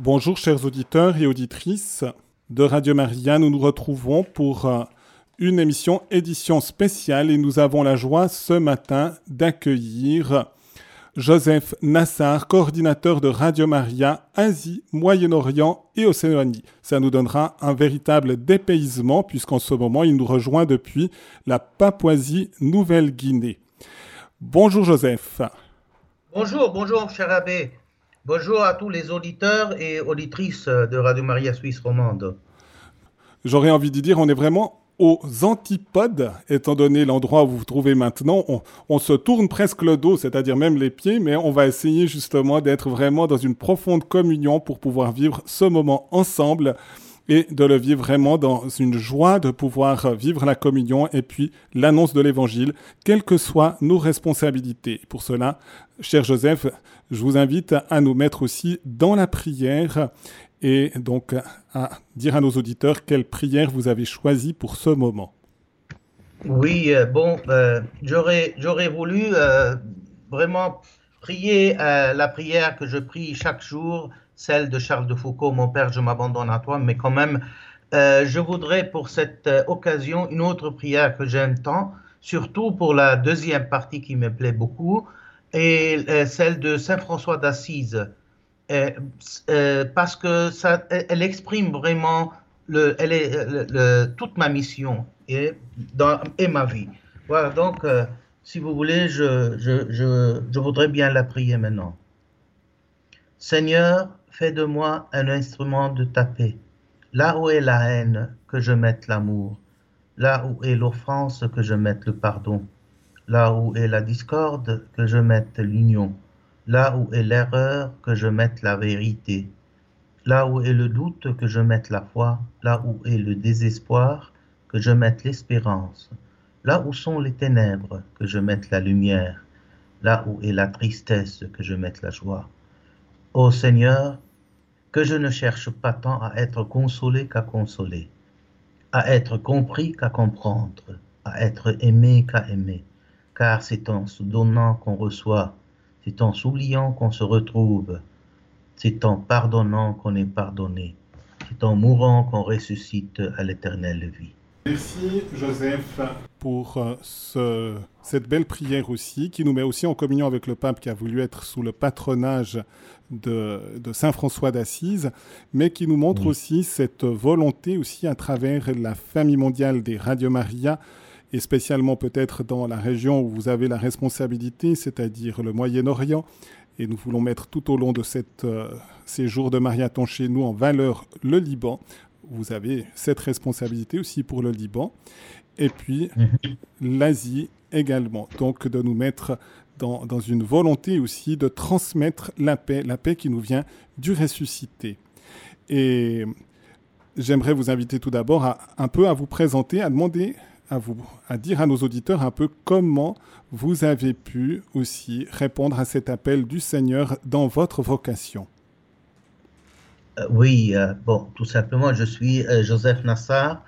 Bonjour chers auditeurs et auditrices de Radio Maria, nous nous retrouvons pour euh, une émission édition spéciale et nous avons la joie ce matin d'accueillir Joseph Nassar, coordinateur de Radio Maria Asie, Moyen-Orient et Océanie. Ça nous donnera un véritable dépaysement puisqu'en ce moment il nous rejoint depuis la Papouasie-Nouvelle-Guinée. Bonjour Joseph. Bonjour, bonjour cher abbé. Bonjour à tous les auditeurs et auditrices de Radio Maria Suisse romande. J'aurais envie de dire, on est vraiment aux antipodes, étant donné l'endroit où vous vous trouvez maintenant. On, se tourne presque le dos, c'est-à-dire même les pieds, mais on va essayer justement d'être vraiment dans une profonde communion pour pouvoir vivre ce moment ensemble et de le vivre vraiment dans une joie de pouvoir vivre la communion et puis l'annonce de l'évangile, quelles que soient nos responsabilités. Pour cela, cher Joseph, je vous invite à nous mettre aussi dans la prière et donc à dire à nos auditeurs quelle prière vous avez choisie pour ce moment. Oui, euh, bon, euh, j'aurais, voulu euh, vraiment prier la prière que je prie chaque jour, celle de Charles de Foucault, Mon Père, je m'abandonne à toi, mais quand même, je voudrais pour cette occasion une autre prière que j'aime tant, surtout pour la deuxième partie qui me plaît beaucoup, et euh, celle de Saint François d'Assise, euh, euh, parce que ça, elle exprime vraiment le, elle est, toute ma mission et, dans, et ma vie. Voilà, donc, si vous voulez, je, je, je, je voudrais bien la prier maintenant. Seigneur, fais de moi un instrument de ta paix. Là où est la haine, que je mette l'amour. Là où est l'offense, que je mette le pardon. Là où est la discorde, que je mette l'union. Là où est l'erreur, que je mette la vérité. Là où est le doute, que je mette la foi. Là où est le désespoir, que je mette l'espérance. Là où sont les ténèbres, que je mette la lumière. Là où est la tristesse, que je mette la joie. Ô Seigneur, que je ne cherche pas tant à être consolé qu'à consoler, à être compris qu'à comprendre, à être aimé qu'à aimer car c'est en se donnant qu'on reçoit, c'est en s'oubliant qu'on se retrouve, c'est en pardonnant qu'on est pardonné, c'est en mourant qu'on ressuscite à l'éternelle vie. Merci Joseph pour euh, ce, cette belle prière aussi, qui nous met aussi en communion avec le pape qui a voulu être sous le patronage de, de Saint François d'Assise, mais qui nous montre aussi cette volonté aussi à travers la famille mondiale des Radio Maria et spécialement peut-être dans la région où vous avez la responsabilité, c'est-à-dire le Moyen-Orient. Et nous voulons mettre tout au long de cette, euh, ces jours de marathon chez nous en valeur le Liban. Vous avez cette responsabilité aussi pour le Liban. Et puis mhm. l'Asie également. Donc de nous mettre dans, dans, une volonté aussi de transmettre la paix, la paix qui nous vient du ressuscité. Et j'aimerais vous inviter tout d'abord à un peu à vous présenter, à demander à, vous, à dire à nos auditeurs un peu comment vous avez pu aussi répondre à cet appel du Seigneur dans votre vocation. Euh, oui, euh, bon, tout simplement, je suis euh, Joseph Nassar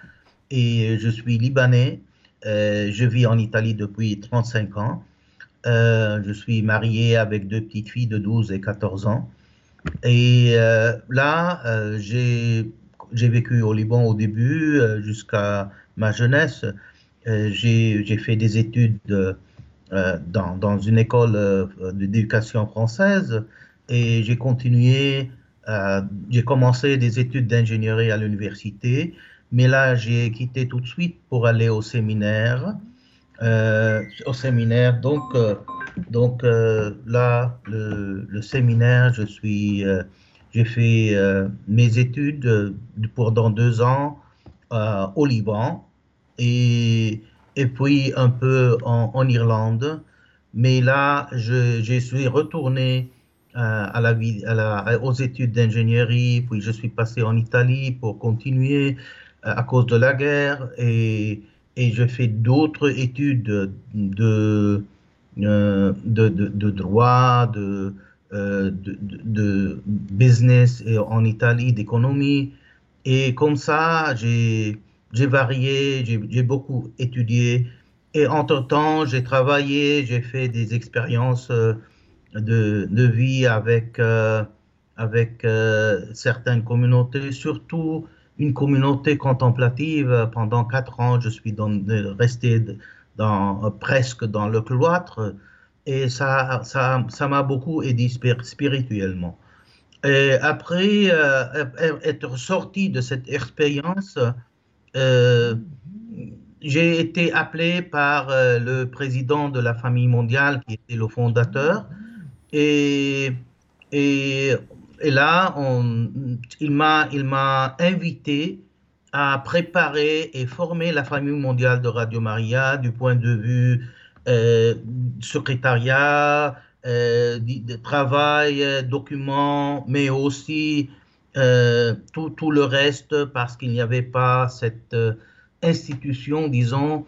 et je suis libanais. je vis en Italie depuis 35 ans. je suis marié avec deux petites filles de 12 et 14 ans. Et là, j'ai vécu au Liban au début jusqu'à ma jeunesse. Euh, j'ai fait des études euh, dans, une école euh, d'éducation française et j'ai continué, j'ai commencé des études d'ingénierie à l'université, mais là j'ai quitté tout de suite pour aller au séminaire. au séminaire, donc, donc là, le, séminaire, je suis, j'ai fait mes études pour dans deux ans au Liban et, et puis un peu en, Irlande. Mais là, je, je suis retourné euh, à la, à la, aux études d'ingénierie, puis je suis passé en Italie pour continuer euh, à cause de la guerre et, et je fais d'autres études de, de, euh, de, de droit, de, de, business en Italie, d'économie. Et comme ça, j'ai j'ai varié, j'ai beaucoup étudié. Et entre-temps, j'ai travaillé, j'ai fait des expériences euh, de, de, vie avec, euh, avec certaines communautés, surtout une communauté contemplative. Pendant quatre ans, je suis resté dans, presque dans le cloître et ça, ça, ça m'a beaucoup aidé spirituellement. Et après euh, être sorti de cette expérience, euh, j'ai été appelé par euh, le président de la famille mondiale, qui était le fondateur, et, et, et là, il m'a invité à préparer et former la famille mondiale de Radio Maria du point de vue euh, secrétariat, travail, documents, mais aussi euh, tout, tout, le reste parce qu'il n'y avait pas cette institution, disons.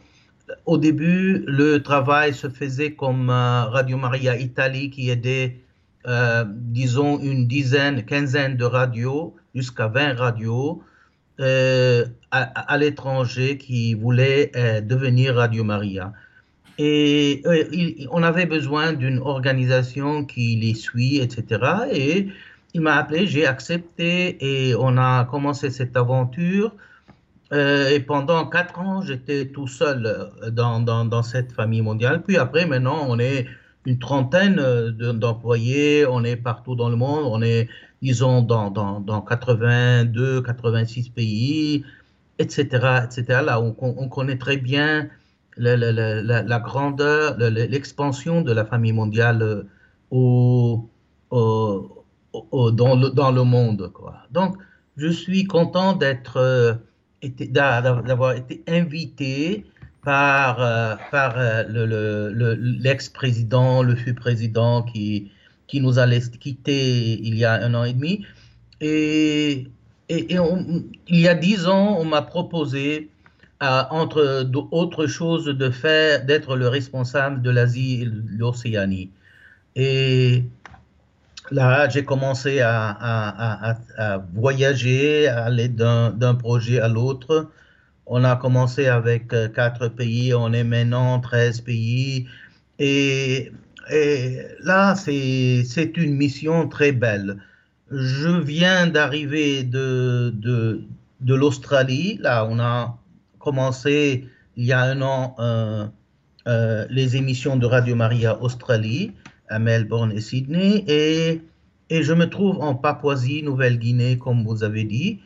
Au début, le travail se faisait comme Radio Maria Italie qui aidait, disons, une dizaine, quinzaine de radios, jusqu'à 20 radios. à, l'étranger qui voulaient devenir Radio Maria. Et euh, on avait besoin d'une organisation qui les suit, etc. Et il m'a appelé, j'ai accepté et on a commencé cette aventure. Euh, et pendant quatre ans, j'étais tout seul euh, dans, dans, dans, cette famille mondiale. Puis après, maintenant, on est une trentaine d'employés, on est partout dans le monde, on est, disons, dans, dans, dans 82, 86 pays, etc., etc. Là, on, on connaît très bien la, la, la, grandeur, l'expansion de la famille mondiale euh, au, au, dans, le, dans le monde. Quoi. Donc, je suis content d'être, euh, d'avoir été invité par, euh, par l'ex-président, le, fut président qui, qui nous a quitté il y a un an et demi. Et, et, il y a dix ans, on m'a proposé entre autres choses, d'être le responsable de l'Asie et l'Océanie. Et là, j'ai commencé à, voyager, à aller d'un projet à l'autre. On a commencé avec euh, quatre pays, on est maintenant 13 pays. Et, là, c'est une mission très belle. Je viens d'arriver de l'Australie. Là, on a commencé il y a un an euh, euh, les émissions de Radio Maria Australie à Melbourne et Sydney et, et je me trouve en Papouasie, Nouvelle-Guinée, comme vous avez dit.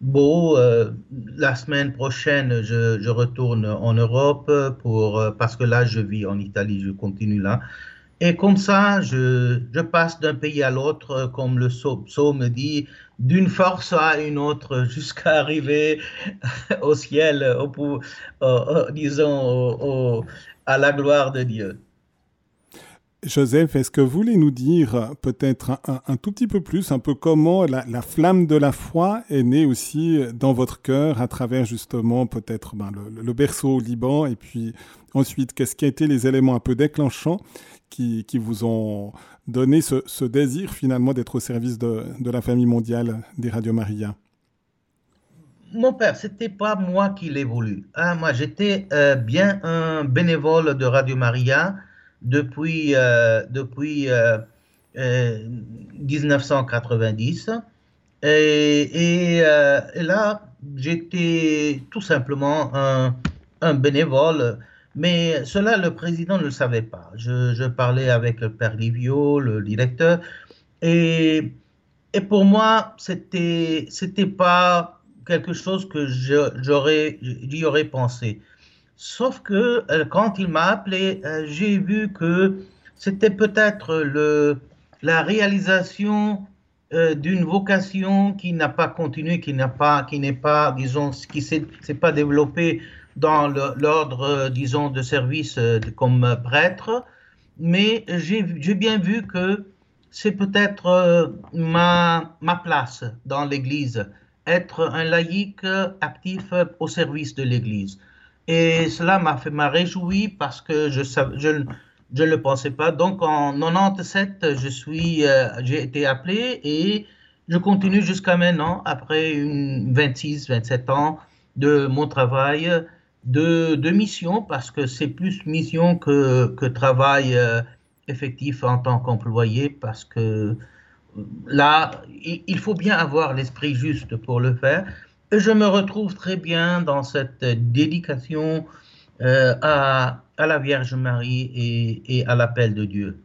Bon, euh, la semaine prochaine, je, je, retourne en Europe pour, parce que là, je vis en Italie, je continue là. Et comme ça, je, je passe d'un pays à l'autre, comme le psaume dit, d'une force à une autre jusqu'à arriver au ciel, au, disons, à la gloire de Dieu. Joseph, est-ce que vous voulez nous dire peut-être un, tout petit peu plus, un peu comment la, flamme de la foi est née aussi dans votre cœur à travers justement peut-être ben, le, berceau au Liban et puis ensuite qu'est-ce qui a été les éléments un peu déclenchants qui, vous ont donné ce, désir finalement d'être au service de, de, la famille mondiale des Radio Maria? Mon père, c'était pas moi qui l'ai voulu. Hein. moi, j'étais euh, bien un bénévole de Radio Maria depuis, euh, depuis euh, 1990. Euh, euh, et là, j'étais tout simplement un, bénévole mais cela, le président ne le savait pas. Je, parlais avec le père Livio, le directeur, et, et pour moi, c'était c'était pas quelque chose que j'y aurais pensé. Sauf que euh, quand il m'a appelé, euh, j'ai vu que c'était peut-être le la réalisation euh, d'une vocation qui n'a pas continué, qui n'a pas, qui n'est pas, disons, qui s'est pas développée dans l'ordre, disons, de service comme prêtre, mais j'ai bien vu que c'est peut-être ma, ma place dans l'Église, être un laïc actif au service de l'Église. Et cela m'a fait m'a réjoui parce que je je, je ne le pensais pas. Donc en 97, je suis, j'ai été appelé et je continue jusqu'à maintenant, après une 26, 27 ans de mon travail de, de mission parce que c'est plus mission que, que travail euh, effectif en tant qu'employé parce que là, il faut bien avoir l'esprit juste pour le faire. Je me retrouve très bien dans cette dédication euh, à, la Vierge Marie et, à l'appel de Dieu.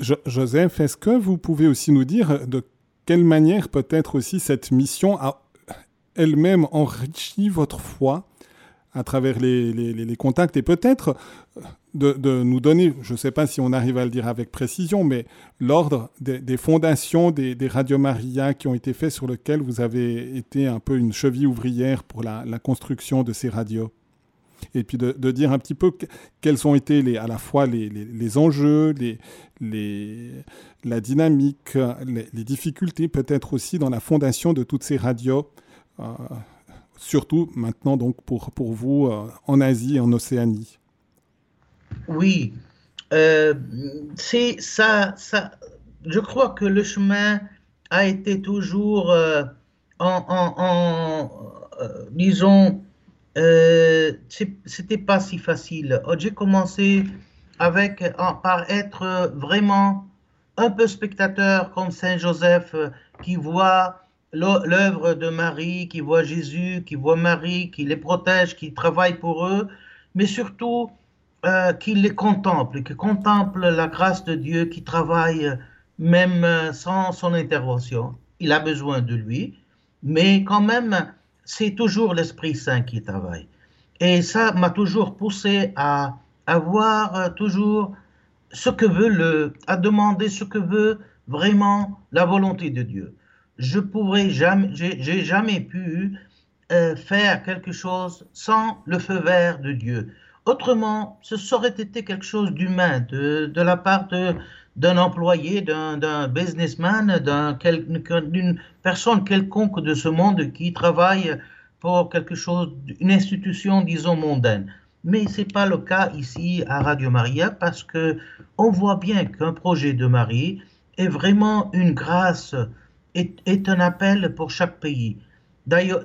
Joseph, est-ce que vous pouvez aussi nous dire de quelle manière peut-être aussi cette mission a elle-même enrichi votre foi à travers les contacts et peut-être de, de, nous donner, je ne sais pas si on arrive à le dire avec précision, mais l'ordre des, des, fondations des, des Radio Maria qui ont été faits sur lequel vous avez été un peu une cheville ouvrière pour la, la construction de ces radios et puis de, de, dire un petit peu quels ont été les, à la fois les, les, les enjeux, les, la dynamique, les, difficultés peut-être aussi dans la fondation de toutes ces radios, euh, surtout maintenant donc pour, pour vous euh, en Asie et en Océanie. Oui, euh, c'est ça, ça. Je crois que le chemin a été toujours euh, en, en, en euh, disons, c'était pas si facile. J'ai commencé avec par être vraiment un peu spectateur comme Saint Joseph qui voit l'œuvre de Marie, qui voit Jésus, qui voit Marie, qui les protège, qui travaille pour eux, mais surtout euh, qu'il les contemple, qu'il contemple la grâce de Dieu qui travaille même sans son intervention. Il a besoin de lui, mais quand même, c'est toujours l'Esprit Saint qui travaille. Et ça m'a toujours poussé à avoir toujours ce que veut le, à demander ce que veut vraiment la volonté de Dieu. Je pourrais jamais, j'ai jamais pu euh, faire quelque chose sans le feu vert de Dieu. Autrement, ce serait été quelque chose d'humain de, de, la part d'un employé, d'un businessman, d'une personne quelconque de ce monde qui travaille pour quelque chose, une institution, disons, mondaine. Mais ce n'est pas le cas ici à Radio Maria parce que on voit bien qu'un projet de Marie est vraiment une grâce, est, est un appel pour chaque pays. D'ailleurs,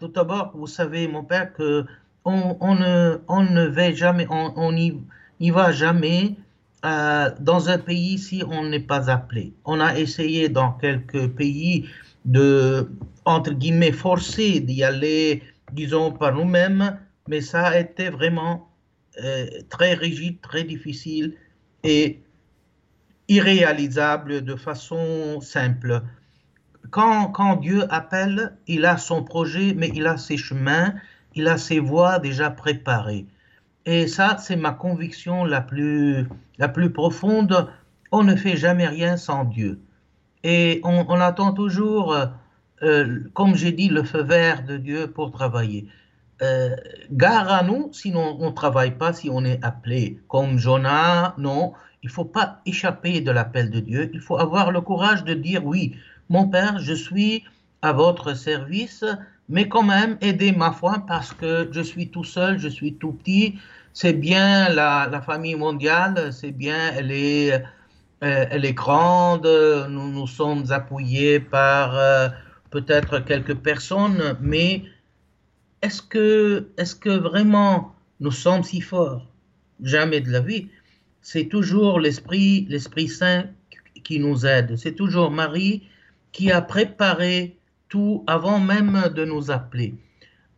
tout d'abord, vous savez, mon père, que on, ne, on ne va jamais, on n'y va jamais euh, dans un pays si on n'est pas appelé. On a essayé dans quelques pays de, entre guillemets, forcer d'y aller, disons, par nous-mêmes, mais ça a été vraiment euh, très rigide, très difficile et irréalisable de façon simple. Quand, quand Dieu appelle, il a son projet, mais il a ses chemins, il a ses voies déjà préparées. Et ça, c'est ma conviction la plus, la plus profonde. On ne fait jamais rien sans Dieu. Et on, on attend toujours, euh, comme j'ai dit, le feu vert de Dieu pour travailler. Euh, gare à nous, sinon on ne travaille pas si on est appelé. Comme Jonas, non, il ne faut pas échapper de l'appel de Dieu. Il faut avoir le courage de dire oui, mon Père, je suis à votre service, mais quand même aider ma foi parce que je suis tout seul, je suis tout petit. C'est bien la, famille mondiale, c'est bien, elle est, euh, elle est grande, nous nous sommes appuyés par euh, peut-être quelques personnes, mais est-ce que, est-ce que vraiment nous sommes si forts? Jamais de la vie. C'est toujours l'Esprit, l'Esprit Saint qui nous aide. C'est toujours Marie qui a préparé tout avant même de nous appeler.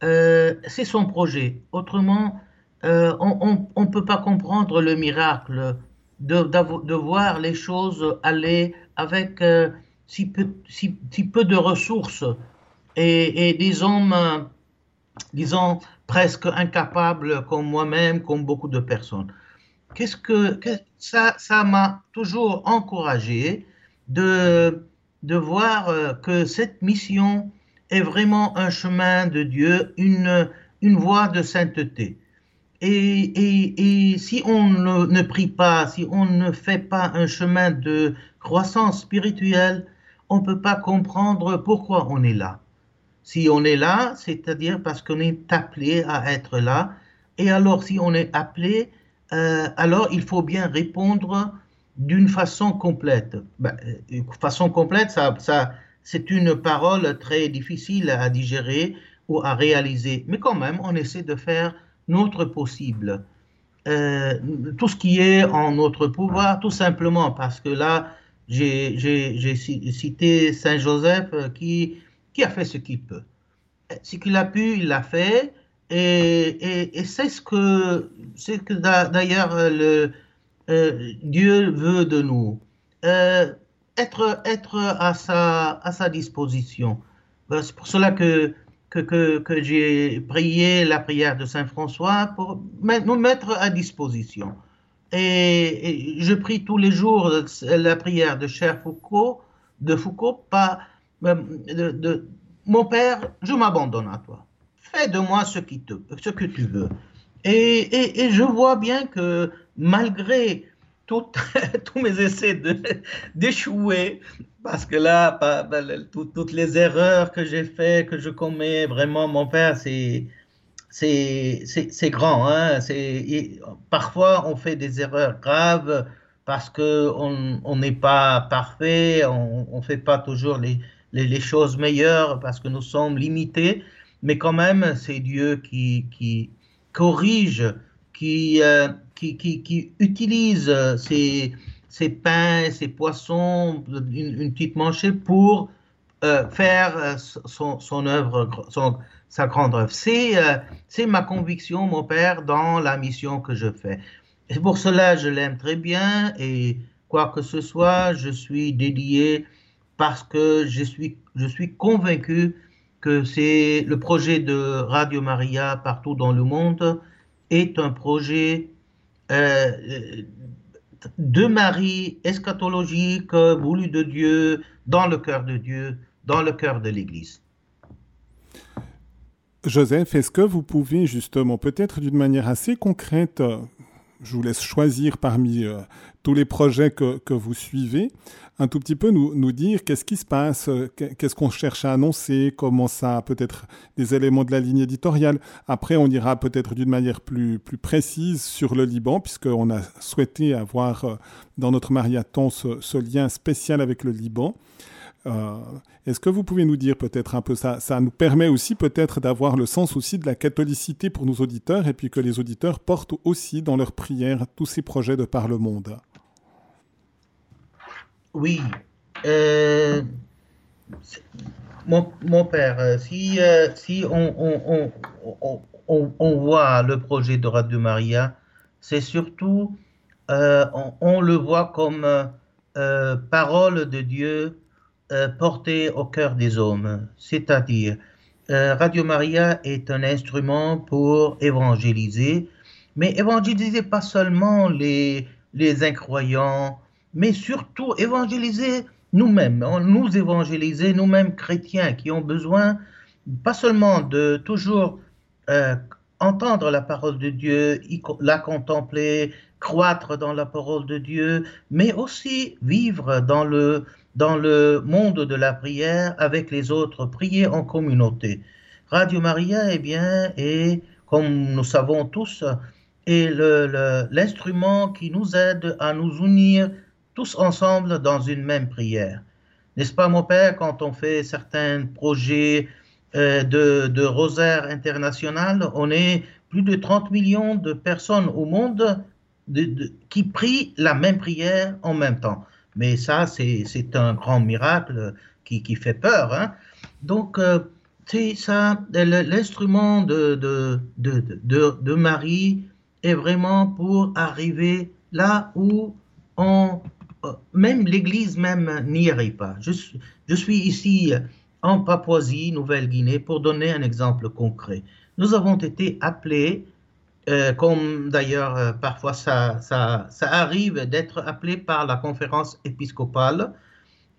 Euh, c'est son projet. Autrement, euh, on ne peut pas comprendre le miracle de, de, voir les choses aller avec euh, si, peu, de ressources et, des hommes, disons, presque incapables comme moi-même, comme beaucoup de personnes. Qu'est-ce que, ça m'a toujours encouragé de de voir euh, que cette mission est vraiment un chemin de Dieu, une, une voie de sainteté. Et, et, et si on ne, ne, prie pas, si on ne fait pas un chemin de croissance spirituelle, on ne peut pas comprendre pourquoi on est là. Si on est là, c'est-à-dire parce qu'on est appelé à être là. Et alors, si on est appelé, euh, alors il faut bien répondre d'une façon complète. Ben, une façon complète, ça, ça, c'est une parole très difficile à digérer ou à réaliser, mais quand même, on essaie de faire notre possible. Euh, tout ce qui est en notre pouvoir, tout simplement parce que là, j'ai cité Saint Joseph qui, qui a fait ce qu'il peut. Ce qu'il a pu, il l'a fait. Et, et, c'est ce que, que d'ailleurs le Dieu veut de nous. être, être à, sa, à sa disposition. C'est pour cela que que, que, j'ai prié la prière de Saint François pour nous mettre à disposition. Et, je prie tous les jours la prière de Cher Foucault, de Foucault, pas euh, de, mon Père, je m'abandonne à toi. Fais de moi ce, qui te, ce que tu veux. Et, et, je vois bien que malgré tous mes essais d'échouer, parce que là, toutes les erreurs que j'ai faites, que je commets, vraiment, mon père, c'est c'est grand. Hein? Parfois, on fait des erreurs graves parce qu'on n'est pas parfait, on ne fait pas toujours les, les, choses meilleures parce que nous sommes limités. Mais quand même, c'est Dieu qui, qui corrige, qui, euh, qui, qui, qui, ces ses pains, ses poissons, une, petite manchée pour euh, faire euh, son, œuvre, sa grande œuvre. Euh, c'est ma conviction, mon Père, dans la mission que je fais. Et pour cela, je l'aime très bien et quoi que ce soit, je suis dédié parce que je suis, je suis convaincu que c'est le projet de Radio Maria partout dans le monde est un projet euh, de Marie eschatologique, voulu de Dieu, dans le cœur de Dieu, dans le cœur de l'Église. Joseph, est-ce que vous pouvez justement, peut-être d'une manière assez concrète, je vous laisse choisir parmi euh, tous les projets que, que, vous suivez, un tout petit peu nous, nous dire qu'est-ce qui se passe, euh, qu'est-ce qu'on cherche à annoncer, comment ça, peut-être des éléments de la ligne éditoriale. Après, on ira peut-être d'une manière plus, plus précise sur le Liban, puisqu'on a souhaité avoir euh, dans notre marathon ce, ce, lien spécial avec le Liban. Euh, Est-ce que vous pouvez nous dire peut-être un peu ça Ça nous permet aussi peut-être d'avoir le sens aussi de la catholicité pour nos auditeurs et puis que les auditeurs portent aussi dans leurs prières tous ces projets de par le monde? Oui. Euh, mon, mon, père, euh, si, euh, si on, on, on, on, voit le projet de Radio Maria, c'est surtout, on, le voit comme parole de Dieu euh, porté au cœur des hommes, c'est-à-dire Radio Maria est un instrument pour évangéliser, mais évangéliser pas seulement les, les incroyants, mais surtout évangéliser nous-mêmes, nous évangéliser nous-mêmes chrétiens qui ont besoin pas seulement de toujours euh, entendre la parole de Dieu, la contempler, croître dans la parole de Dieu, mais aussi vivre dans le, dans le monde de la prière avec les autres, prier en communauté. Radio Maria, eh bien, est, comme nous savons tous, est l'instrument qui nous aide à nous unir tous ensemble dans une même prière. N'est-ce pas, mon Père, quand on fait certains projets euh, de, de, rosaire international, on est plus de 30 millions de personnes au monde qui prient la même prière en même temps. Mais ça, c'est un grand miracle qui, qui fait peur. Hein. Donc, euh, c'est ça, l'instrument de, de, de, de, Marie est vraiment pour arriver là où on, euh, même l'Église même n'y arrive pas. Je, suis ici en Papouasie, Nouvelle-Guinée, pour donner un exemple concret. Nous avons été appelés euh, comme d'ailleurs euh, parfois ça, arrive d'être appelé par la conférence épiscopale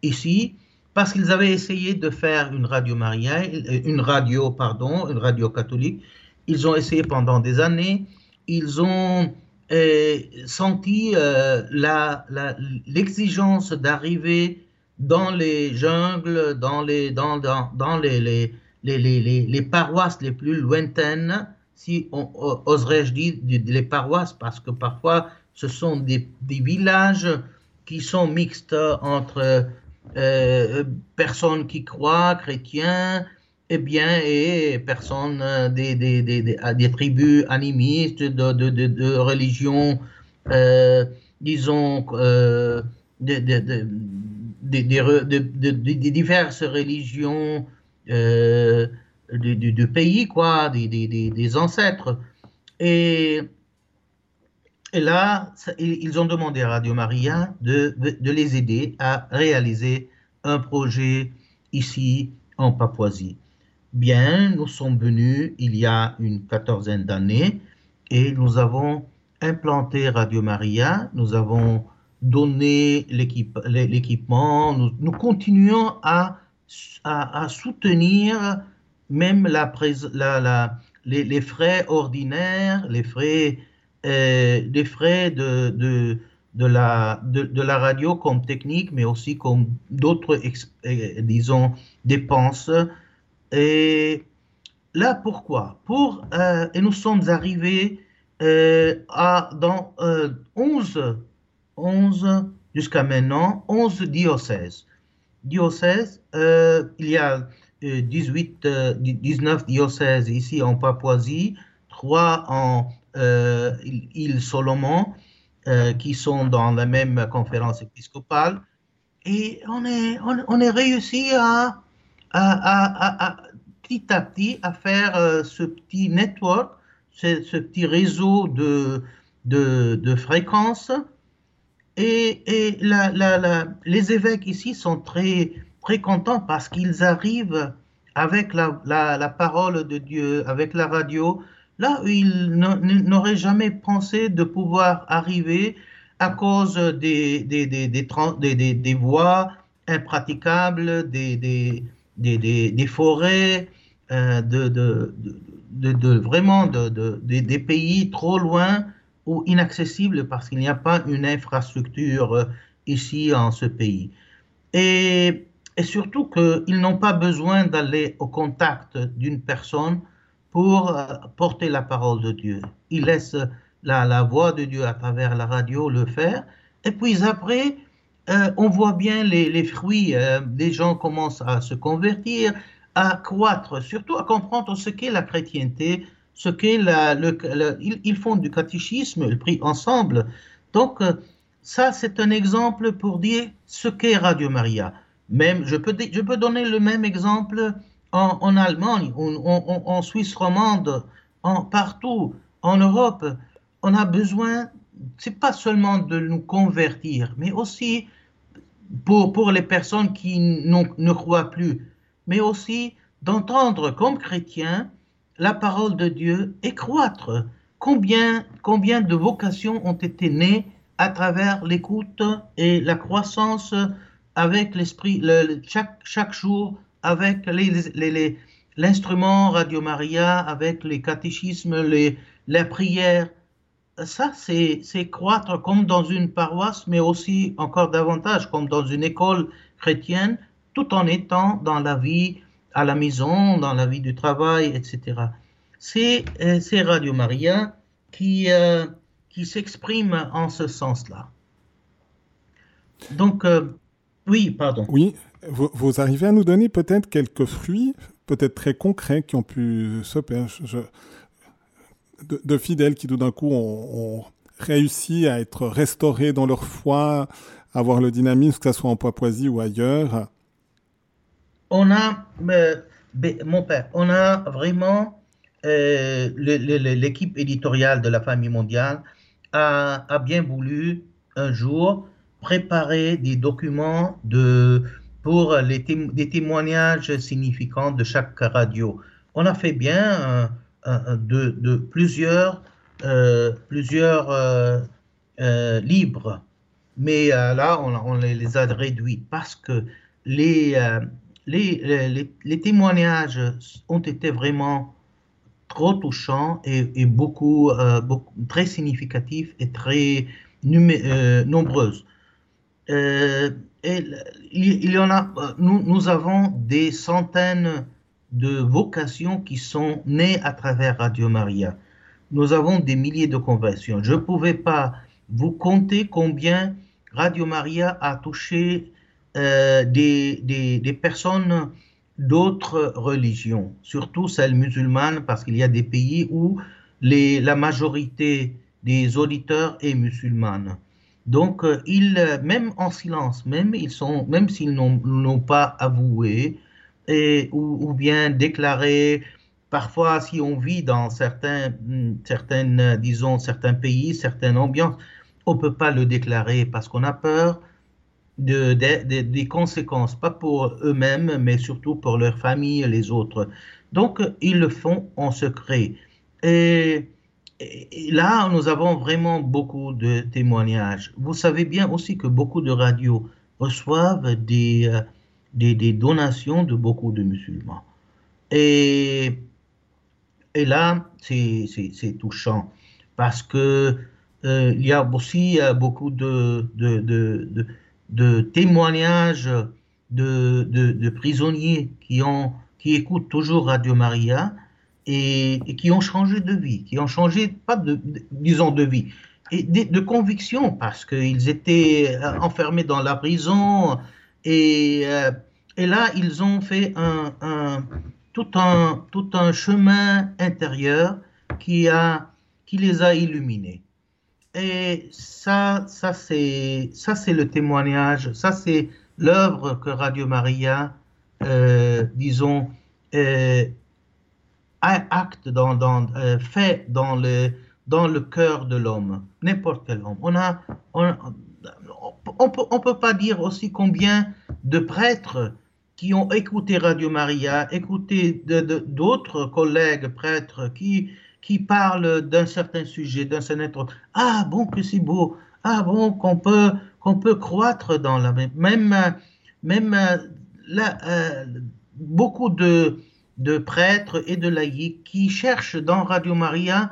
ici, parce qu'ils avaient essayé de faire une radio euh, une radio, pardon, une radio catholique. Ils ont essayé pendant des années. Ils ont senti l'exigence d'arriver dans les jungles, dans les, dans, dans, dans les, les, les, les, paroisses les plus lointaines si on, oserais-je dire, les paroisses, parce que parfois ce sont des, villages qui sont mixtes entre euh, personnes qui croient, chrétiens, et bien, et personnes des, des, des, des tribus animistes, de, de, de, religions, euh, disons, euh, de, diverses religions euh, du, pays, quoi, des, ancêtres. Et, et là, ils ont demandé à Radio Maria de, les aider à réaliser un projet ici en Papouasie. Bien, nous sommes venus il y a une quatorzaine d'années et nous avons implanté Radio Maria, nous avons donné l'équipement, nous, continuons à, soutenir même les, frais ordinaires, les frais, euh, frais de, de, de, la, de, la radio comme technique, mais aussi comme d'autres, euh, disons, dépenses. Et là, pourquoi? Pour, euh, Et nous sommes arrivés euh, à, dans 11, 11 jusqu'à maintenant, 11 diocèses. Diocèses, il y a 18, 19 diocèses ici en Papouasie, 3 en île Solomon, euh, qui sont dans la même conférence épiscopale. Et on est, on, est réussi à, à, petit à petit à faire euh, ce petit network, ce, ce petit réseau de, de, de fréquences. Et, et la, la, les évêques ici sont très, très contents parce qu'ils arrivent avec la, parole de Dieu, avec la radio, là où ils n'auraient jamais pensé de pouvoir arriver à cause des, des, des, des voies impraticables, des, des, forêts, euh, de, de, de, vraiment de, des pays trop loin ou inaccessibles parce qu'il n'y a pas une infrastructure euh, ici en ce pays. Et, et surtout qu'ils n'ont pas besoin d'aller au contact d'une personne pour euh, porter la parole de Dieu. Il laisse la, la, voix de Dieu à travers la radio le faire. Et puis après, euh, on voit bien les, les fruits. Euh, des gens commencent à se convertir, à croître, surtout à comprendre ce qu'est la chrétienté, ce qu'est la, le, ils, font du catéchisme, ils prient ensemble. Donc, ça, c'est un exemple pour dire ce qu'est Radio Maria. Même, je peux, je peux donner le même exemple en, Allemagne, en, Suisse romande, partout, en Europe, on a besoin, c'est pas seulement de nous convertir, mais aussi pour, pour les personnes qui ne croient plus, mais aussi d'entendre comme chrétiens la parole de Dieu et croître. Combien, combien de vocations ont été nées à travers l'écoute et la croissance avec l'esprit chaque, chaque jour avec l'instrument Radio Maria, avec les catéchismes, les, les prières. Ça, c'est croître comme dans une paroisse, mais aussi encore davantage comme dans une école chrétienne, tout en étant dans la vie à la maison, dans la vie du travail, etc. C'est euh, Radio Maria qui, euh, qui s'exprime en ce sens-là. Donc, euh, oui, pardon. Oui, vous, arrivez à nous donner peut-être quelques fruits, peut-être très concrets, qui ont pu se perdre, de, fidèles qui tout d'un coup ont, réussi à être restaurés dans leur foi, avoir le dynamisme, que ce soit en Papouasie ou ailleurs On a, euh, mon père, on a vraiment euh, l'équipe éditoriale de la famille mondiale a, bien voulu un jour préparer des documents de pour les des témoignages significants de chaque radio. On a fait bien de, plusieurs, euh, plusieurs euh, euh, livres, mais là, on, les a réduits parce que les, les, les, témoignages ont été vraiment trop touchants et, et beaucoup, beaucoup, très significatifs et très nombreuses. Et y en a, nous, nous, avons des centaines de vocations qui sont nées à travers Radio Maria. Nous avons des milliers de conversions. Je ne pouvais pas vous compter combien Radio Maria a touché euh, des, des, personnes d'autres religions, surtout celles musulmanes, parce qu'il y a des pays où les, la majorité des auditeurs est musulmane. Donc, ils, même en silence, même s'ils n'ont pas avoué ou, bien déclaré, parfois, si on vit dans certains, certaines, disons, certains pays, certaines ambiances, on peut pas le déclarer parce qu'on a peur de, des conséquences, pas pour eux-mêmes, mais surtout pour leur famille et les autres. Donc, ils le font en secret. Et, là, nous avons vraiment beaucoup de témoignages. Vous savez bien aussi que beaucoup de radios reçoivent des, euh, des, donations de beaucoup de musulmans. Et, et là, c'est touchant parce que euh, il y a aussi euh, beaucoup de, de, de, de témoignages de, prisonniers qui, ont, qui écoutent toujours Radio Maria et, qui ont changé de vie, qui ont changé, pas de, disons de vie, et de, conviction parce qu'ils étaient euh, enfermés dans la prison et, et là ils ont fait tout, un, tout un chemin intérieur qui, les a illuminés. Et ça, ça c'est, ça c'est le témoignage, ça c'est l'œuvre que Radio Maria, euh, disons, euh, acte dans, euh, fait dans le dans le cœur de l'homme, n'importe quel homme. On a, on, peut, on peut pas dire aussi combien de prêtres qui ont écouté Radio Maria, écouté d'autres collègues prêtres qui qui parle d'un certain sujet, d'un certain Ah bon que c'est beau, ah bon qu'on peut qu'on peut croître dans la même même là, euh, beaucoup de de prêtres et de laïcs qui cherchent dans Radio Maria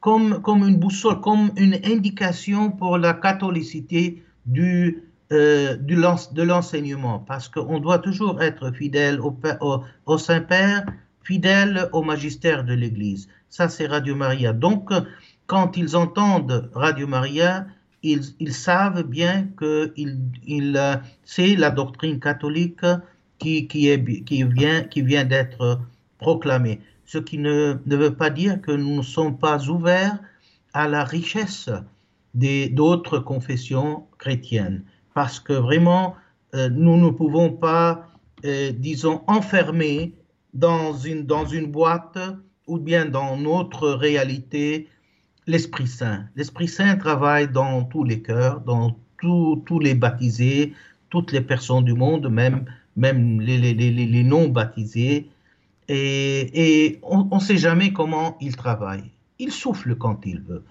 comme comme une boussole, comme une indication pour la catholicité du euh, du, de l'enseignement, parce qu'on doit toujours être fidèle au, au, au Saint-Père, fidèle au magistère de l'Église. Ça, c'est Radio Maria. Donc, quand ils entendent Radio Maria, ils, ils savent bien que il, c'est la doctrine catholique qui, qui, est, qui vient, qui vient d'être proclamée. Ce qui ne, ne, veut pas dire que nous ne sommes pas ouverts à la richesse d'autres confessions chrétiennes. Parce que vraiment, euh, nous ne pouvons pas, euh, disons, enfermer dans une, dans une boîte ou bien dans notre réalité l'Esprit Saint. L'Esprit Saint travaille dans tous les cœurs, dans tous les baptisés, toutes les personnes du monde, même, même les, les, les, les non-baptisés. Et, on ne sait jamais comment il travaille. Il souffle quand il veut.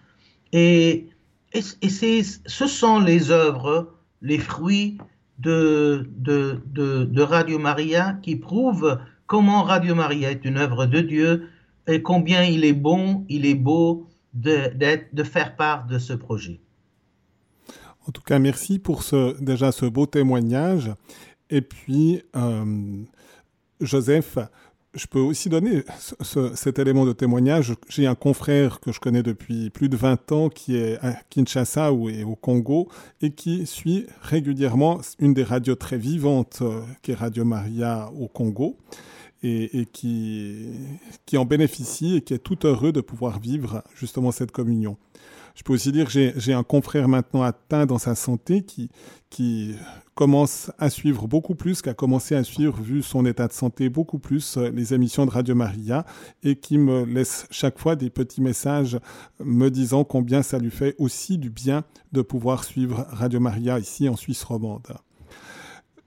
Et, et, ce sont les œuvres, les fruits de, Radio Maria qui prouvent comment Radio Maria est une œuvre de Dieu et combien il est bon, il est beau de, de faire part de ce projet. En tout cas, merci pour ce, déjà ce beau témoignage. Et puis, euh, Joseph, je peux aussi donner cet élément de témoignage. J'ai un confrère que je connais depuis plus de 20 ans qui est à Kinshasa ou est au Congo et qui suit régulièrement une des radios très vivantes euh, qui est Radio Maria au Congo et, qui, qui en bénéficie et qui est tout heureux de pouvoir vivre justement cette communion. Je peux aussi dire que j'ai un confrère maintenant atteint dans sa santé qui, qui commence à suivre beaucoup plus, qui a commencé à suivre, vu son état de santé, beaucoup plus euh, les émissions de Radio Maria et qui me laisse chaque fois des petits messages me disant combien ça lui fait aussi du bien de pouvoir suivre Radio Maria ici en Suisse romande.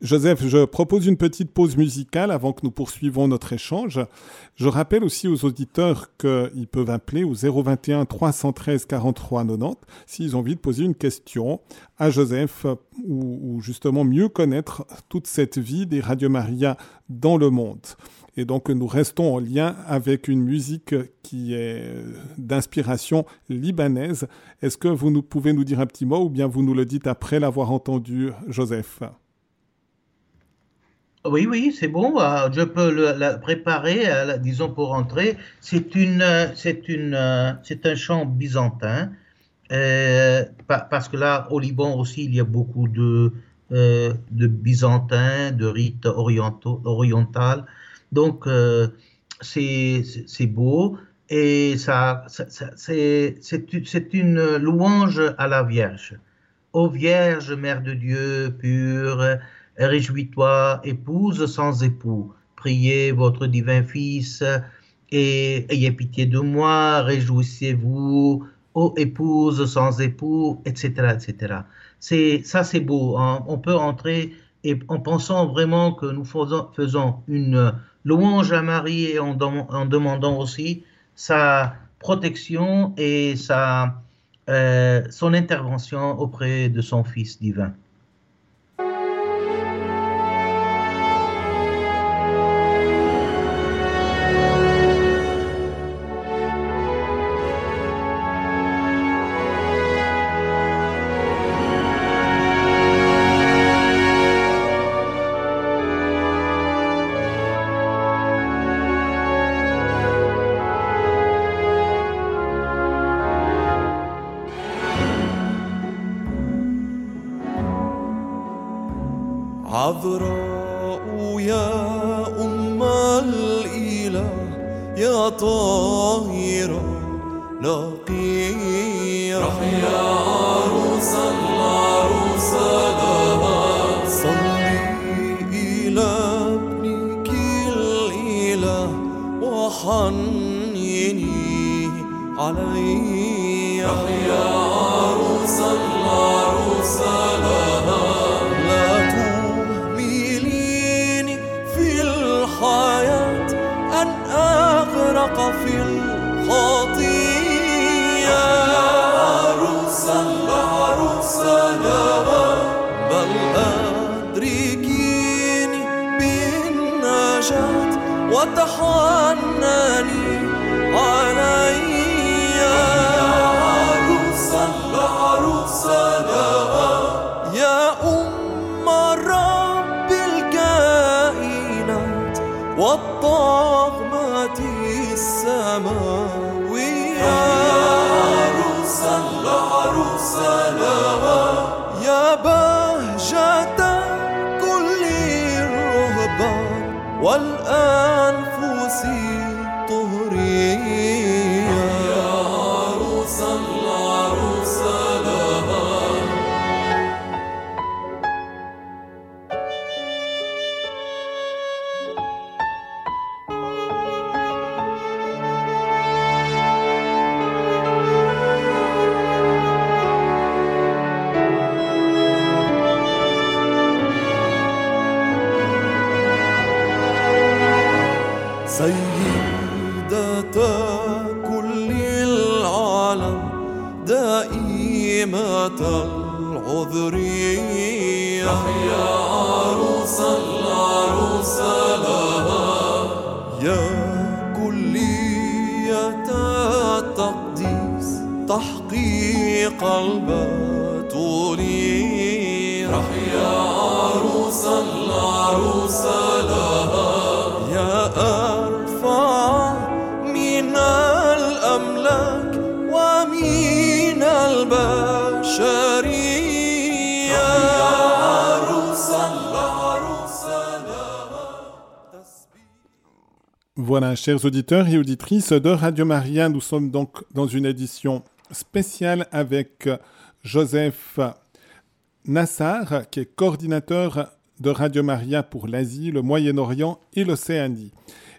Joseph, je propose une petite pause musicale avant que nous poursuivons notre échange. Je rappelle aussi aux auditeurs qu'ils peuvent appeler au 021 313 43 90 s'ils ont envie de poser une question à Joseph ou, justement mieux connaître toute cette vie des Radio Maria dans le monde. Et donc nous restons en lien avec une musique qui est d'inspiration libanaise. Est-ce que vous nous pouvez nous dire un petit mot ou bien vous nous le dites après l'avoir entendu, Joseph? Oui, oui, c'est bon. Euh, je peux le préparer, euh, disons pour entrer. C'est une, euh, un chant byzantin, parce que là, au Liban aussi, il y a beaucoup de, de byzantins, de rites orientaux. Donc, c'est, beau et ça, c'est une louange à la Vierge. Ô Vierge, Mère de Dieu, pure, réjouis-toi, épouse sans époux, priez votre divin Fils, et ayez pitié de moi, réjouissez-vous, ô épouse sans époux, etc., etc. C'est ça, c'est beau. Hein. On peut entrer et en pensant vraiment que nous faisons, une louange à Marie et en, demandant aussi sa protection et sa, euh, son intervention auprès de son Fils divin. الضحايا كلية التقديس تحقيق البتولية رح يا عروس العروس لها. يا آه Voilà, chers auditeurs et auditrices de Radio Maria, nous sommes donc dans une édition spéciale avec Joseph Nassar, qui est coordinateur de Radio Maria pour l'Asie, le Moyen-Orient et l'Océanie.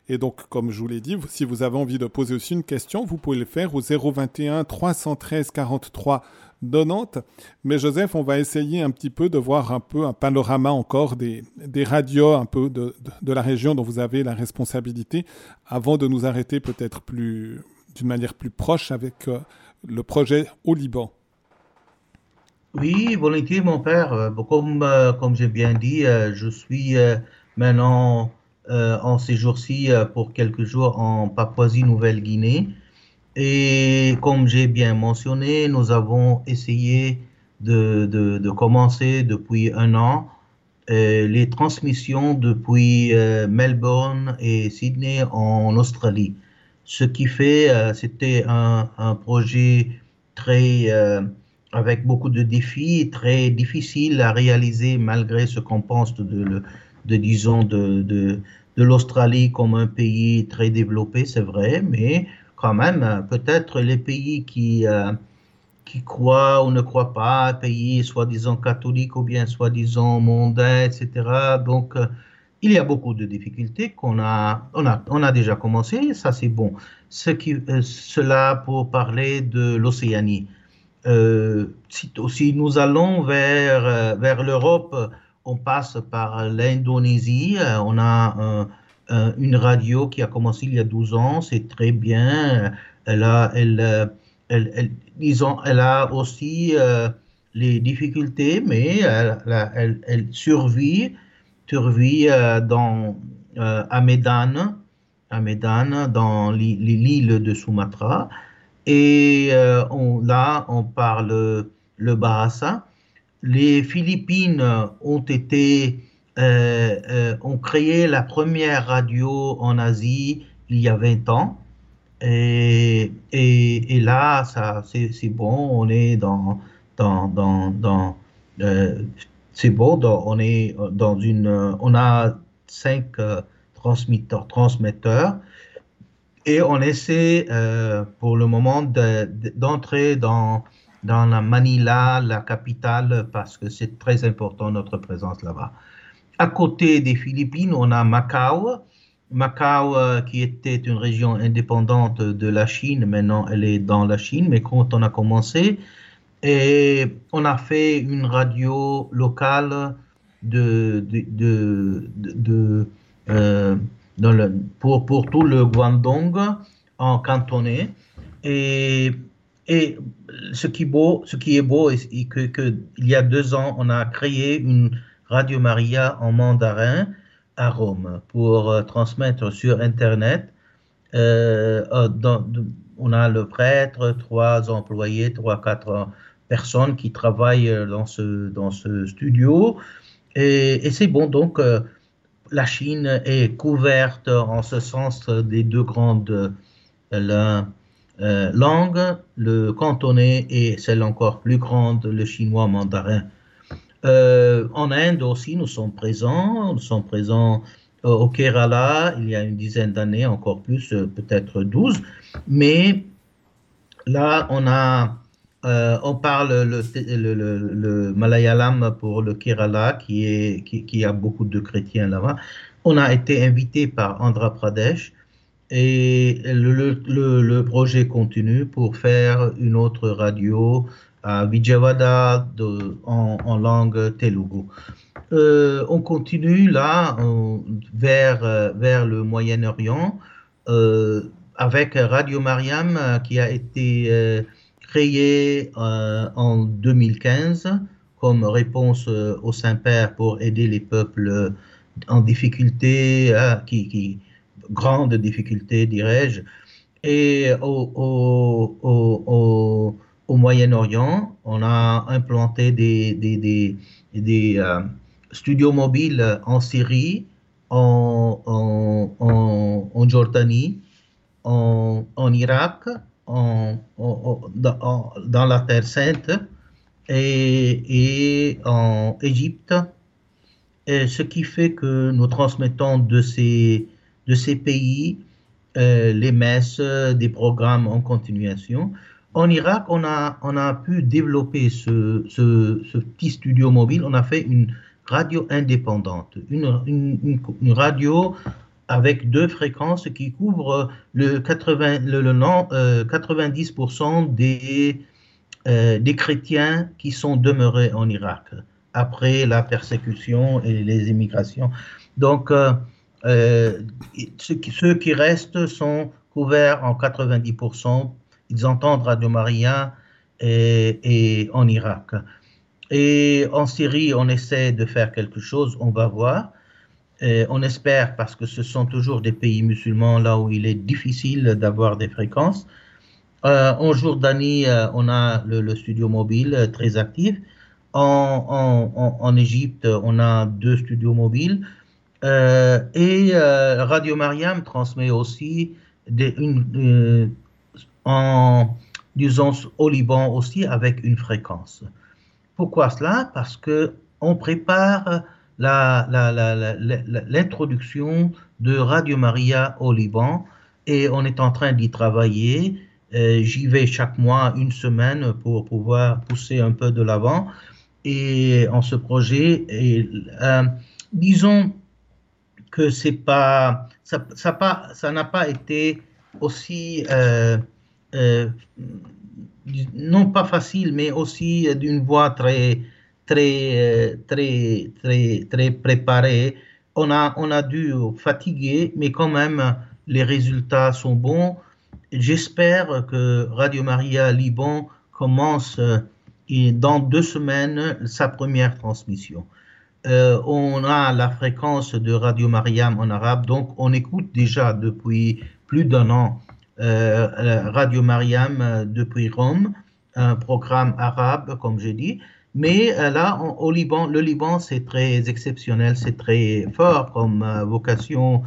Et donc, comme je vous l'ai dit, si vous avez envie de poser aussi une question, vous pouvez le faire au 021 313 43 Nantes. Mais Joseph, on va essayer un petit peu de voir un peu un panorama encore des, des radios un peu de, de, la région dont vous avez la responsabilité avant de nous arrêter peut-être plus d'une manière plus proche avec euh, le projet au Liban. Oui, volontiers, mon père. Euh, comme, euh, comme j'ai bien dit, je suis maintenant en ces jours-ci pour quelques jours en Papouasie-Nouvelle-Guinée. Et comme j'ai bien mentionné, nous avons essayé de, de, commencer depuis un an euh, les transmissions depuis euh, Melbourne et Sydney en Australie. Ce qui fait, euh, c'était un, un, projet très, avec beaucoup de défis, très difficile à réaliser malgré ce qu'on pense de, de, disons, de, de, de l'Australie comme un pays très développé, c'est vrai, mais quand même, peut-être les pays qui, euh, qui croient ou ne croient pas pays soi-disant catholique ou bien soi-disant mondain, etc. Donc, euh, il y a beaucoup de difficultés qu'on a, on a, on a déjà commencé, ça c'est bon. Euh, cela pour parler de l'Océanie. Euh, si, si, nous allons vers, vers l'Europe, on passe par l'Indonésie, on a une radio qui a commencé il y a 12 ans, c'est très bien. Elle a, elle, elle, disons, elle a aussi euh, les difficultés, mais elle, elle, survit, survit euh, dans, euh, à Medan, à Medan, dans l'île de Sumatra. Et là, on parle le Bahasa. Les Philippines ont été, ont créé la première radio en Asie il y a 20 ans. Et, là, ça, c'est bon, on est dans, euh, c'est bon, on est dans une, on a cinq euh, transmetteurs, et on essaie euh, pour le moment d'entrer dans, dans la Manila, la capitale, parce que c'est très important notre présence là-bas. À côté des Philippines, on a Macao, Macao, euh, qui était une région indépendante de la Chine, maintenant elle est dans la Chine, mais quand on a commencé, on a fait une radio locale euh, pour, tout le Guangdong en cantonais. Et, ce, qui beau, ce qui est beau, c'est qu'il y a deux ans, on a créé une Radio Maria en mandarin à Rome pour euh, transmettre sur Internet. Euh, euh, on a le prêtre, trois employés, trois, quatre personnes qui travaillent dans ce, dans ce studio. Et, c'est bon, donc la Chine est couverte en ce sens des deux grandes langues, le cantonais et celle encore plus grande, le chinois mandarin. Euh, en Inde aussi, nous sommes présents. Nous sommes présents euh, au Kerala il y a une dizaine d'années, encore plus, euh, peut-être 12. Mais là, on a, on parle le, Malayalam pour le Kerala, qui, est, qui, a beaucoup de chrétiens là-bas. On a été invité par Andhra Pradesh et le, projet continue pour faire une autre radio à Vijayawada en, langue telugu. Euh, on continue là vers, euh, vers le Moyen-Orient euh, avec Radio Mariam qui a été créé en 2015 comme réponse au Saint-Père pour aider les peuples en difficulté, qui, qui grande difficulté dirais-je, et au, au au Moyen-Orient, on a implanté des, euh, studios mobiles en Syrie, en, Jordanie, en, Irak, dans, la Terre Sainte et, en Égypte. Ce qui fait que nous transmettons de ces, de ces pays euh, les messes, des programmes en continuation en Irak, on a, on a pu développer ce, ce, petit studio mobile. On a fait une radio indépendante, une, une, radio avec deux fréquences qui couvrent le, 80, le, 90% euh, des, euh, des chrétiens qui sont demeurés en Irak après la persécution et les immigrations. Donc, euh, ceux qui restent sont couverts en 90% ils entendent Radio Maria et, en Irak. Et en Syrie, on essaie de faire quelque chose, on va voir. on espère, parce que ce sont toujours des pays musulmans là où il est difficile d'avoir des fréquences. Euh, en Jordanie, euh, on a le, studio mobile euh, très actif. En, Égypte, on a deux studios mobiles. et Radio Mariam transmet aussi des, une, en, disons, au Liban aussi avec une fréquence. Pourquoi cela? Parce que on prépare l'introduction de Radio Maria au Liban et on est en train d'y travailler J'y vais chaque mois une semaine pour pouvoir pousser un peu de l'avant et en ce projet. Et, disons que c'est pas ça, n'a pas été aussi euh, euh, non pas facile mais aussi d'une voie très très très très très préparée. On a on a dû fatiguer mais quand même les résultats sont bons. J'espère que Radio Maria Liban commence dans deux semaines sa première transmission. Euh, on a la fréquence de Radio Mariam en arabe, donc on écoute déjà depuis plus d'un an euh, Radio Mariam euh, depuis Rome, un programme arabe, comme j'ai dit. Mais là, au Liban, le Liban, c'est très exceptionnel, c'est très fort comme vocation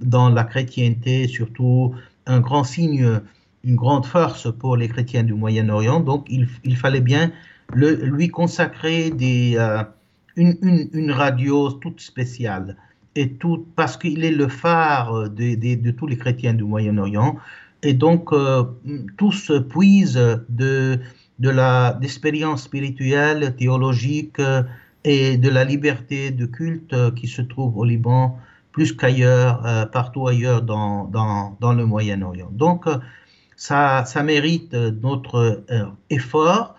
dans la chrétienté, surtout un grand signe, une grande force pour les chrétiens du Moyen-Orient. Donc, il, fallait bien lui consacrer une, radio toute spéciale parce qu'il est le phare de, tous les chrétiens du Moyen-Orient et donc euh, tous puisent de de la d'expérience spirituelle, théologique euh, et de la liberté de culte qui se trouve au Liban plus qu'ailleurs, euh, partout ailleurs dans, dans, dans le Moyen-Orient. Donc, ça, ça mérite notre effort.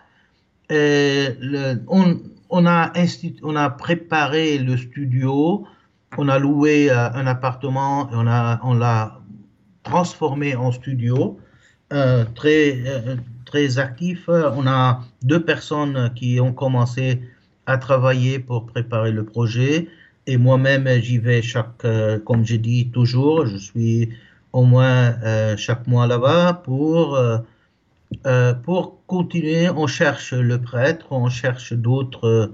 On, on a, on a préparé le studio, on a loué euh, un appartement, on l'a transformé en studio, euh, très, euh, très actif. On a deux personnes qui ont commencé à travailler pour préparer le projet. Et moi-même, j'y vais chaque, comme j'ai dit toujours, je suis au moins chaque mois là-bas pour euh, pour continuer, on cherche le prêtre, on cherche d'autres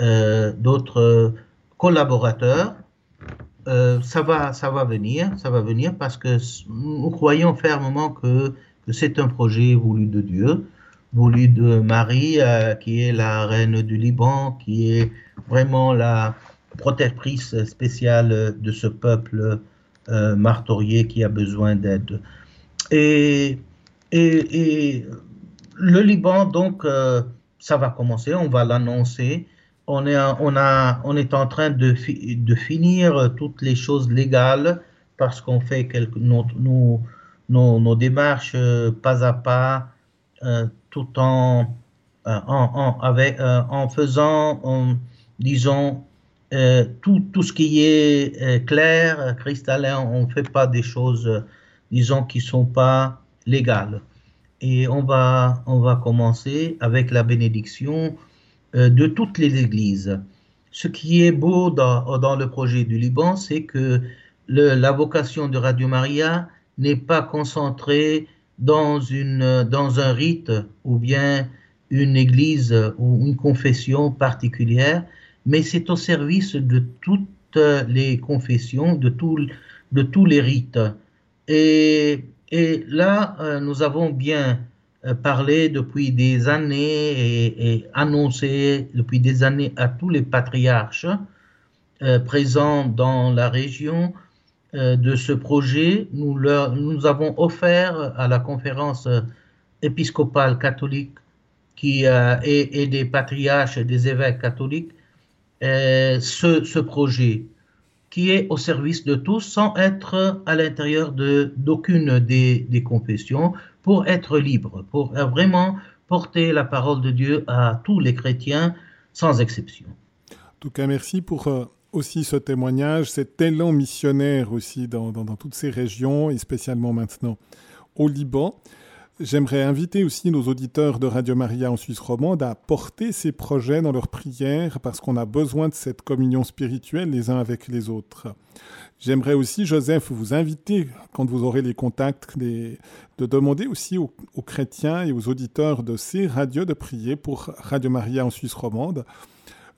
euh, d'autres collaborateurs. Euh, ça va, ça va venir, ça va venir parce que nous croyons fermement que, c'est un projet voulu de Dieu, voulu de Marie, qui est la reine du Liban, qui est vraiment la protectrice spéciale de ce peuple martorié qui a besoin d'aide. Et et, le Liban, donc, euh, ça va commencer, on va l'annoncer. On est, on, a, on est en train de, de finir toutes les choses légales parce qu'on fait quelques, nos, nos, nos, démarches euh, pas à pas, euh, tout en, en, avec, en faisant, disons, tout, tout ce qui est clair, cristallin. On ne fait pas des choses, disons, qui ne sont pas légale. Et on va, on va commencer avec la bénédiction euh, de toutes les églises. Ce qui est beau dans, le projet du Liban, c'est que la vocation de Radio Maria n'est pas concentrée dans, une, dans un rite ou bien une église ou une confession particulière, mais c'est au service de toutes les confessions, de, de tous les rites. Et et là, euh, nous avons bien euh, parlé depuis des années et, annoncé depuis des années à tous les patriarches euh, présents dans la région de ce projet. Nous, leur, nous avons offert à la conférence épiscopale catholique qui, et, et, des patriarches et des évêques catholiques ce, ce projet qui est au service de tous sans être à l'intérieur d'aucune des, des, confessions, pour être libre, pour vraiment porter la parole de Dieu à tous les chrétiens sans exception. En tout cas, merci pour euh, aussi ce témoignage, cet élan missionnaire aussi dans, dans, dans toutes ces régions et spécialement maintenant au Liban. J'aimerais inviter aussi nos auditeurs de Radio Maria en Suisse romande à porter ces projets dans leurs prières parce qu'on a besoin de cette communion spirituelle les uns avec les autres. J'aimerais aussi, Joseph, vous inviter, quand vous aurez les contacts, de demander aussi aux, chrétiens et aux auditeurs de ces radios de prier pour Radio Maria en Suisse romande.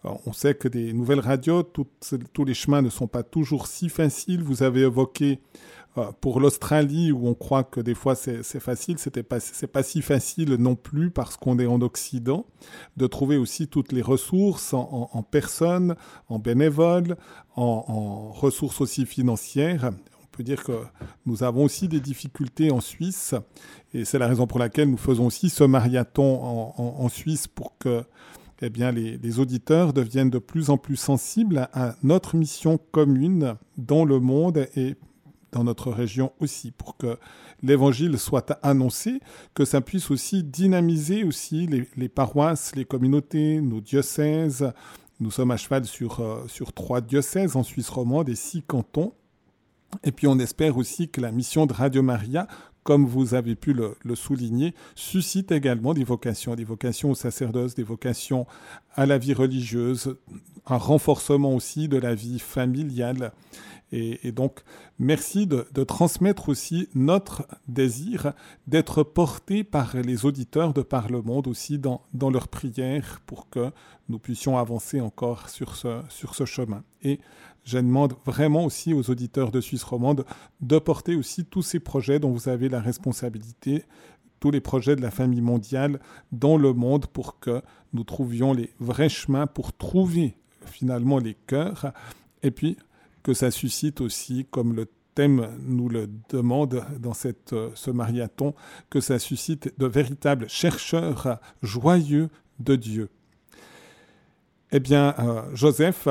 on sait que des nouvelles radios, tous les chemins ne sont pas toujours si faciles. Vous avez évoqué euh, pour l'Australie, où on croit que des fois c'est facile, c'était pas pas si facile non plus parce qu'on est en Occident de trouver aussi toutes les ressources en, en, personnes, en bénévoles, en, en, ressources aussi financières. On peut dire que nous avons aussi des difficultés en Suisse, et c'est la raison pour laquelle nous faisons aussi ce marathon en, Suisse pour que eh bien, les, auditeurs deviennent de plus en plus sensibles à, notre mission commune dans le monde et dans notre région aussi, pour que l'évangile soit annoncé, que ça puisse aussi dynamiser aussi les, paroisses, les communautés, nos diocèses. Nous sommes à cheval sur, euh, sur trois diocèses en Suisse romande et six cantons. Et puis on espère aussi que la mission de Radio Maria, comme vous avez pu le, le, souligner, suscite également des vocations, des vocations au sacerdoce, des vocations à la vie religieuse, un renforcement aussi de la vie familiale. Et, donc, merci de, transmettre aussi notre désir d'être porté par les auditeurs de par le monde aussi dans, dans leurs prières pour que nous puissions avancer encore sur ce, sur ce chemin. Et je demande vraiment aussi aux auditeurs de Suisse romande de porter aussi tous ces projets dont vous avez la responsabilité, tous les projets de la famille mondiale dans le monde pour que nous trouvions les vrais chemins pour trouver finalement les cœurs et puis que ça suscite aussi, comme le thème nous le demande dans cette, euh, ce marathon, que ça suscite de véritables chercheurs joyeux de Dieu. Eh bien, euh, Joseph,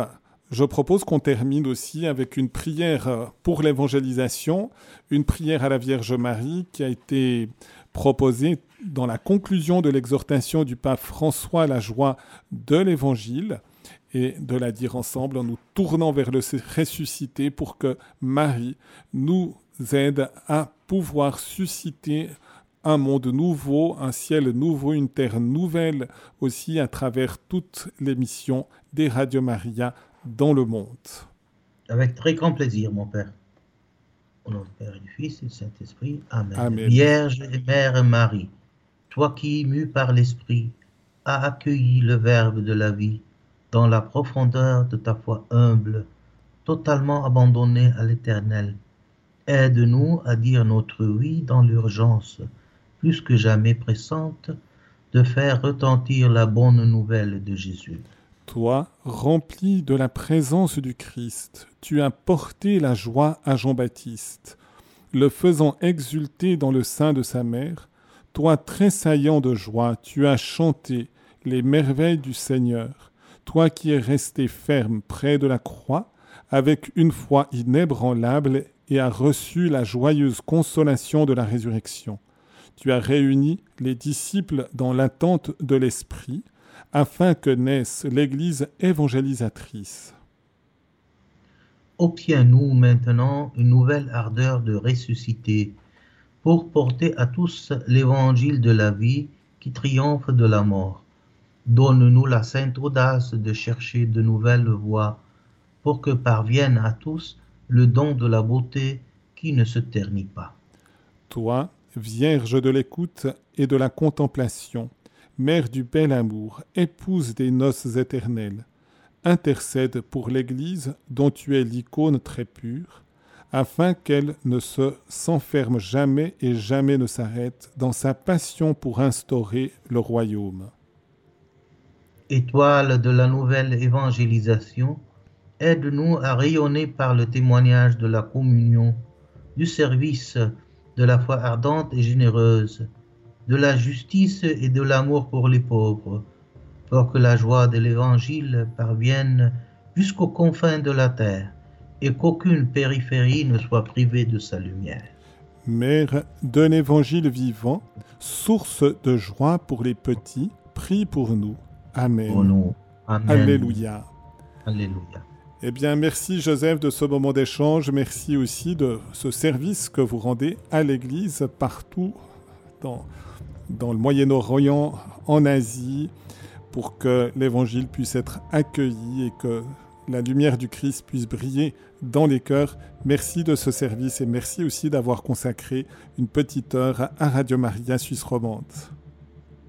je propose qu'on termine aussi avec une prière euh, pour l'évangélisation, une prière à la Vierge Marie qui a été proposée dans la conclusion de l'exhortation du pape François à la joie de l'Évangile et de la dire ensemble en nous tournant vers le ressuscité pour que Marie nous aide à pouvoir susciter un monde nouveau, un ciel nouveau, une terre nouvelle aussi à travers toutes les missions des Radio Maria dans le monde. Avec très grand plaisir, mon Père. Au nom du Père et du Fils et du Saint-Esprit. Amen. Vierge et Mère Marie, toi qui, mue par l'Esprit, as accueilli le Verbe de la vie, dans la profondeur de ta foi humble, totalement abandonnée à l'Éternel. Aide-nous à dire notre oui dans l'urgence, plus que jamais pressante, de faire retentir la bonne nouvelle de Jésus. Toi, rempli de la présence du Christ, tu as porté la joie à Jean-Baptiste, le faisant exulter dans le sein de sa mère. Toi, tressaillant de joie, tu as chanté les merveilles du Seigneur toi qui es resté ferme près de la croix, avec une foi inébranlable et as reçu la joyeuse consolation de la résurrection. Tu as réuni les disciples dans l'attente de l'Esprit, afin que naisse l'Église évangélisatrice. Obtiens-nous maintenant une nouvelle ardeur de ressusciter, pour porter à tous l'évangile de la vie qui triomphe de la mort Donne-nous la sainte audace de chercher de nouvelles voies pour que parvienne à tous le don de la beauté qui ne se ternit pas. Toi, Vierge de l'écoute et de la contemplation, Mère du bel amour, épouse des noces éternelles, intercède pour l'Église dont tu es l'icône très pure, afin qu'elle ne se s'enferme jamais et jamais ne s'arrête dans sa passion pour instaurer le royaume étoile de la nouvelle évangélisation, aide-nous à rayonner par le témoignage de la communion, du service, de la foi ardente et généreuse, de la justice et de l'amour pour les pauvres, pour que la joie de l'Évangile parvienne jusqu'aux confins de la terre et qu'aucune périphérie ne soit privée de sa lumière. Mère d'un évangile vivant, source de joie pour les petits, prie pour nous. Amen. Alléluia. Alléluia. Eh bien, merci Joseph de ce moment d'échange. Merci aussi de ce service que vous rendez à l'Église partout dans, dans le Moyen-Orient, en Asie, pour que l'Évangile puisse être accueilli et que la lumière du Christ puisse briller dans les cœurs. Merci de ce service et merci aussi d'avoir consacré une petite heure à Radio Maria Suisse romande.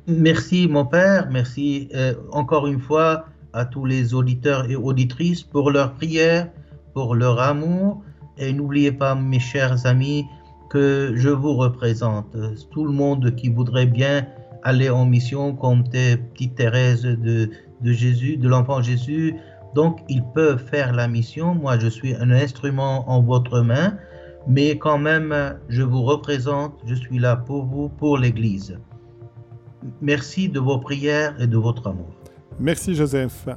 Merci mon Père, merci euh, encore une fois à tous les auditeurs et auditrices pour leur prière, pour leur amour. Et n'oubliez pas, mes chers amis, que je vous représente. Tout le monde qui voudrait bien aller en mission comme tes petites Thérèse de, de Jésus, de l'enfant Jésus, donc ils peuvent faire la mission. Moi, je suis un instrument en votre main mais quand même, je vous représente, je suis là pour vous, pour l'Église. Merci de vos prières et de votre amour. Merci Joseph.